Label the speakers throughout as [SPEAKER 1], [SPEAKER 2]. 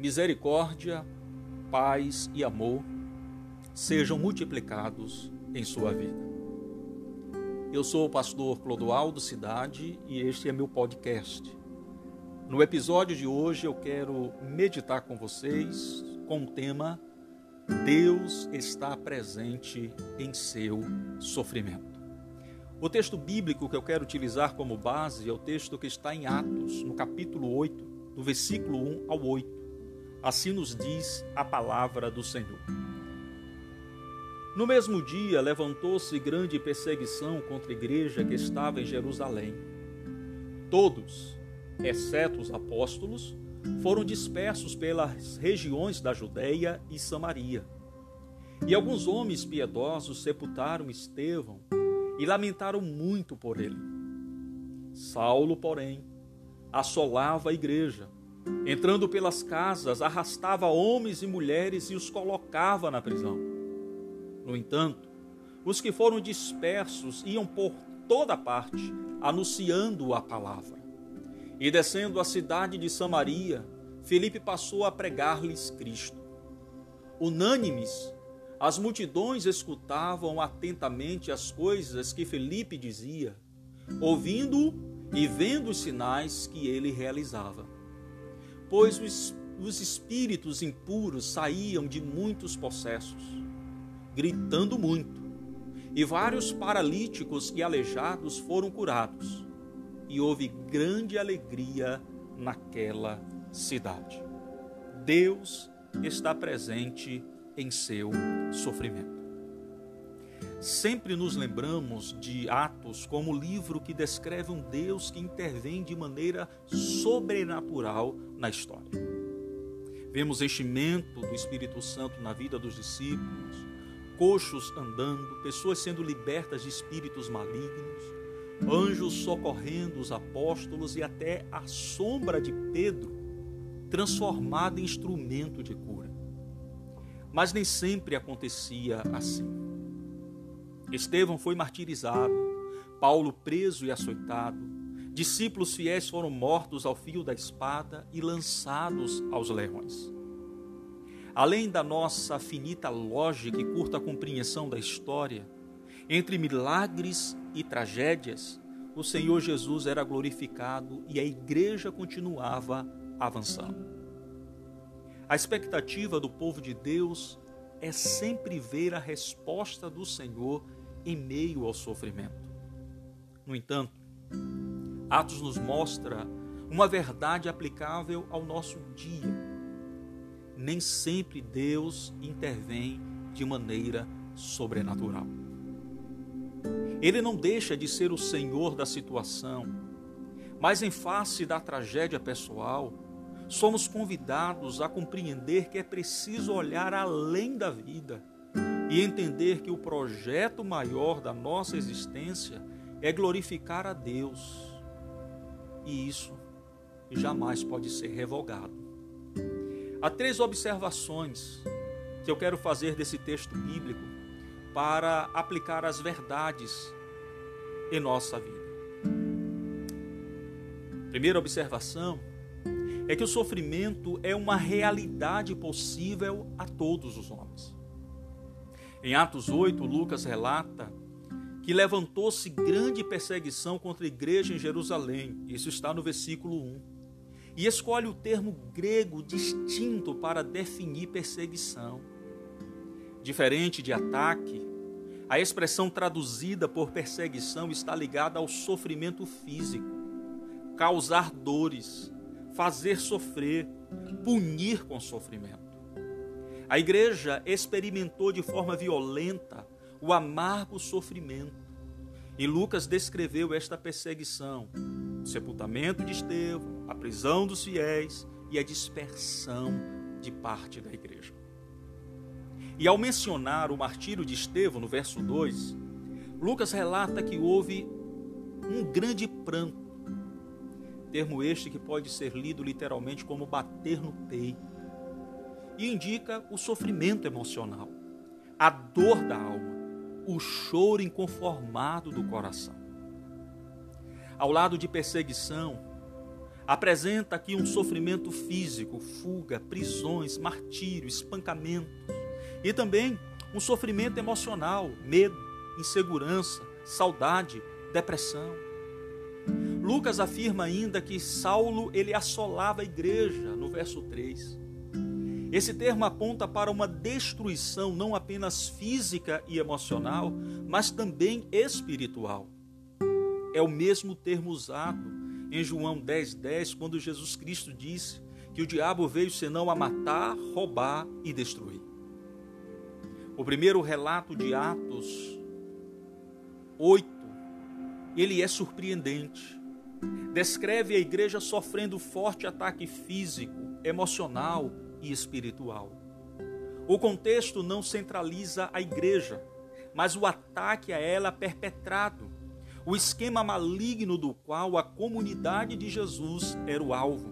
[SPEAKER 1] misericórdia, paz e amor sejam multiplicados em sua vida. Eu sou o pastor Clodoaldo Cidade e este é meu podcast. No episódio de hoje eu quero meditar com vocês com o tema Deus está presente em seu sofrimento. O texto bíblico que eu quero utilizar como base é o texto que está em Atos, no capítulo 8, do versículo 1 ao 8 Assim nos diz a palavra do Senhor. No mesmo dia levantou-se grande perseguição contra a igreja que estava em Jerusalém. Todos, exceto os apóstolos, foram dispersos pelas regiões da Judéia e Samaria. E alguns homens piedosos sepultaram Estevão e lamentaram muito por ele. Saulo, porém, assolava a igreja Entrando pelas casas, arrastava homens e mulheres e os colocava na prisão. No entanto, os que foram dispersos iam por toda parte, anunciando a palavra. E descendo a cidade de Samaria, Felipe passou a pregar-lhes Cristo. Unânimes, as multidões escutavam atentamente as coisas que Felipe dizia, ouvindo e vendo os sinais que ele realizava pois os, os espíritos impuros saíam de muitos possessos, gritando muito, e vários paralíticos e aleijados foram curados, e houve grande alegria naquela cidade. Deus está presente em seu sofrimento. Sempre nos lembramos de Atos como livro que descreve um Deus que intervém de maneira sobrenatural na história. Vemos enchimento do Espírito Santo na vida dos discípulos, coxos andando, pessoas sendo libertas de espíritos malignos, anjos socorrendo os apóstolos e até a sombra de Pedro transformada em instrumento de cura. Mas nem sempre acontecia assim. Estevão foi martirizado, Paulo preso e açoitado, discípulos fiéis foram mortos ao fio da espada e lançados aos leões. Além da nossa finita lógica e curta compreensão da história, entre milagres e tragédias, o Senhor Jesus era glorificado e a igreja continuava avançando. A expectativa do povo de Deus é sempre ver a resposta do Senhor em meio ao sofrimento. No entanto, Atos nos mostra uma verdade aplicável ao nosso dia. Nem sempre Deus intervém de maneira sobrenatural. Ele não deixa de ser o Senhor da situação, mas em face da tragédia pessoal, somos convidados a compreender que é preciso olhar além da vida e entender que o projeto maior da nossa existência é glorificar a Deus. E isso jamais pode ser revogado. Há três observações que eu quero fazer desse texto bíblico para aplicar as verdades em nossa vida. Primeira observação é que o sofrimento é uma realidade possível a todos os homens. Em Atos 8, Lucas relata que levantou-se grande perseguição contra a igreja em Jerusalém. Isso está no versículo 1. E escolhe o termo grego distinto para definir perseguição. Diferente de ataque, a expressão traduzida por perseguição está ligada ao sofrimento físico, causar dores, fazer sofrer, punir com sofrimento. A igreja experimentou de forma violenta o amargo sofrimento. E Lucas descreveu esta perseguição: o sepultamento de Estevão, a prisão dos fiéis e a dispersão de parte da igreja. E ao mencionar o martírio de Estevão, no verso 2, Lucas relata que houve um grande pranto, termo este que pode ser lido literalmente como bater no peito e indica o sofrimento emocional, a dor da alma, o choro inconformado do coração. Ao lado de perseguição, apresenta aqui um sofrimento físico, fuga, prisões, martírio, espancamentos e também um sofrimento emocional, medo, insegurança, saudade, depressão. Lucas afirma ainda que Saulo ele assolava a igreja no verso 3. Esse termo aponta para uma destruição não apenas física e emocional, mas também espiritual. É o mesmo termo usado em João 10,10, 10, quando Jesus Cristo disse que o diabo veio senão a matar, roubar e destruir. O primeiro relato de Atos 8, ele é surpreendente. Descreve a igreja sofrendo forte ataque físico, emocional e espiritual. O contexto não centraliza a igreja, mas o ataque a ela perpetrado o esquema maligno do qual a comunidade de Jesus era o alvo.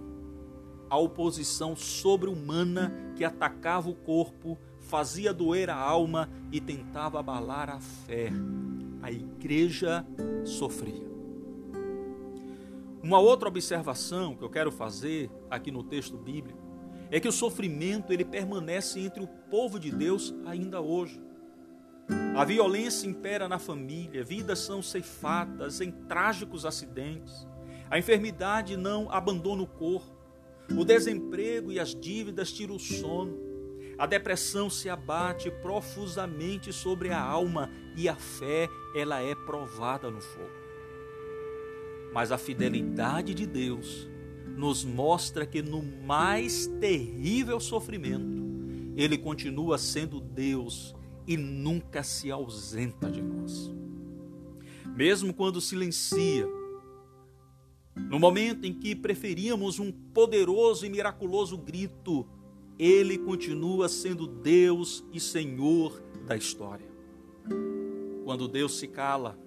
[SPEAKER 1] A oposição sobre-humana que atacava o corpo, fazia doer a alma e tentava abalar a fé. A igreja sofria. Uma outra observação que eu quero fazer aqui no texto bíblico é que o sofrimento ele permanece entre o povo de Deus ainda hoje. A violência impera na família, vidas são ceifadas em trágicos acidentes. A enfermidade não abandona o corpo. O desemprego e as dívidas tiram o sono. A depressão se abate profusamente sobre a alma e a fé, ela é provada no fogo. Mas a fidelidade de Deus nos mostra que no mais terrível sofrimento, ele continua sendo Deus e nunca se ausenta de nós. Mesmo quando silencia, no momento em que preferíamos um poderoso e miraculoso grito, ele continua sendo Deus e Senhor da história. Quando Deus se cala,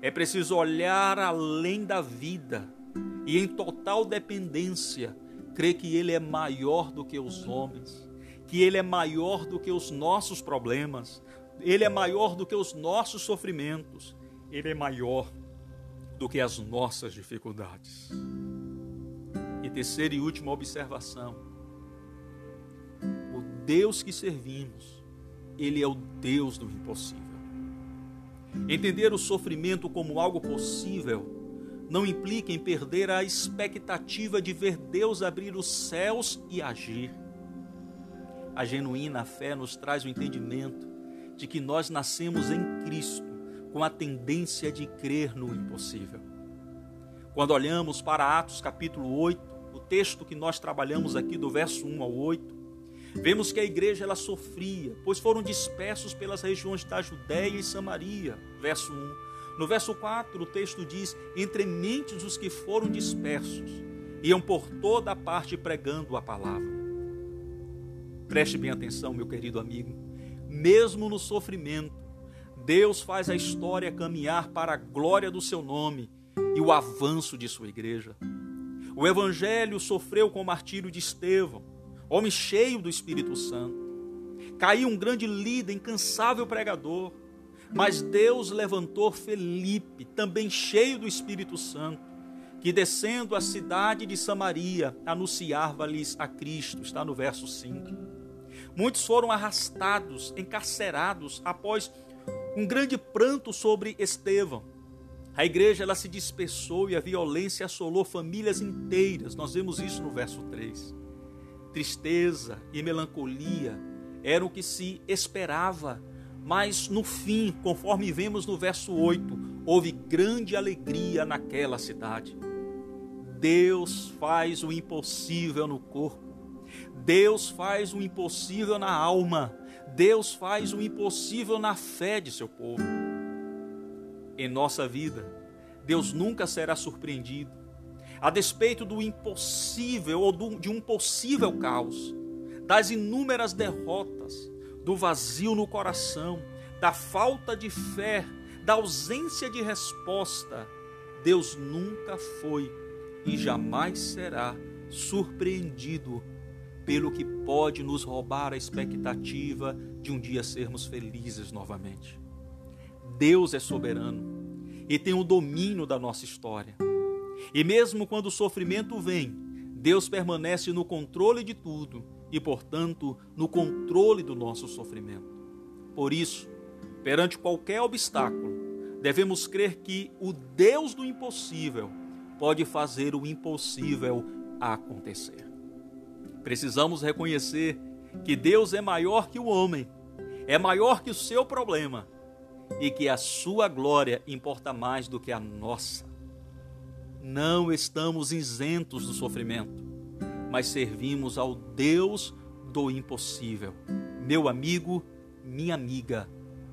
[SPEAKER 1] é preciso olhar além da vida e, em total dependência, crer que Ele é maior do que os homens que Ele é maior do que os nossos problemas, Ele é maior do que os nossos sofrimentos, Ele é maior do que as nossas dificuldades. E terceira e última observação: o Deus que servimos, Ele é o Deus do impossível. Entender o sofrimento como algo possível não implica em perder a expectativa de ver Deus abrir os céus e agir. A genuína fé nos traz o entendimento de que nós nascemos em Cristo com a tendência de crer no impossível. Quando olhamos para Atos capítulo 8, o texto que nós trabalhamos aqui do verso 1 ao 8, vemos que a igreja ela sofria, pois foram dispersos pelas regiões da Judéia e Samaria, verso 1. No verso 4, o texto diz: Entre mentes os que foram dispersos, iam por toda a parte pregando a palavra. Preste bem atenção, meu querido amigo. Mesmo no sofrimento, Deus faz a história caminhar para a glória do seu nome e o avanço de sua igreja. O evangelho sofreu com o martírio de Estevão, homem cheio do Espírito Santo. Caiu um grande líder, incansável pregador, mas Deus levantou Felipe, também cheio do Espírito Santo, que descendo a cidade de Samaria anunciava-lhes a Cristo, está no verso 5. Muitos foram arrastados, encarcerados após um grande pranto sobre Estevão. A igreja ela se dispersou e a violência assolou famílias inteiras. Nós vemos isso no verso 3. Tristeza e melancolia eram o que se esperava, mas no fim, conforme vemos no verso 8, houve grande alegria naquela cidade. Deus faz o impossível no corpo Deus faz o impossível na alma. Deus faz o impossível na fé de seu povo. Em nossa vida, Deus nunca será surpreendido. A despeito do impossível ou do, de um possível caos, das inúmeras derrotas, do vazio no coração, da falta de fé, da ausência de resposta, Deus nunca foi e jamais será surpreendido pelo que pode nos roubar a expectativa de um dia sermos felizes novamente. Deus é soberano e tem o domínio da nossa história. E mesmo quando o sofrimento vem, Deus permanece no controle de tudo e, portanto, no controle do nosso sofrimento. Por isso, perante qualquer obstáculo, devemos crer que o Deus do impossível pode fazer o impossível acontecer. Precisamos reconhecer que Deus é maior que o homem, é maior que o seu problema e que a sua glória importa mais do que a nossa. Não estamos isentos do sofrimento, mas servimos ao Deus do impossível. Meu amigo, minha amiga,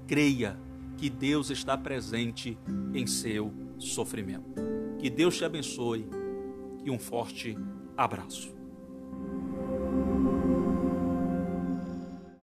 [SPEAKER 1] creia que Deus está presente em seu sofrimento. Que Deus te abençoe e um forte abraço.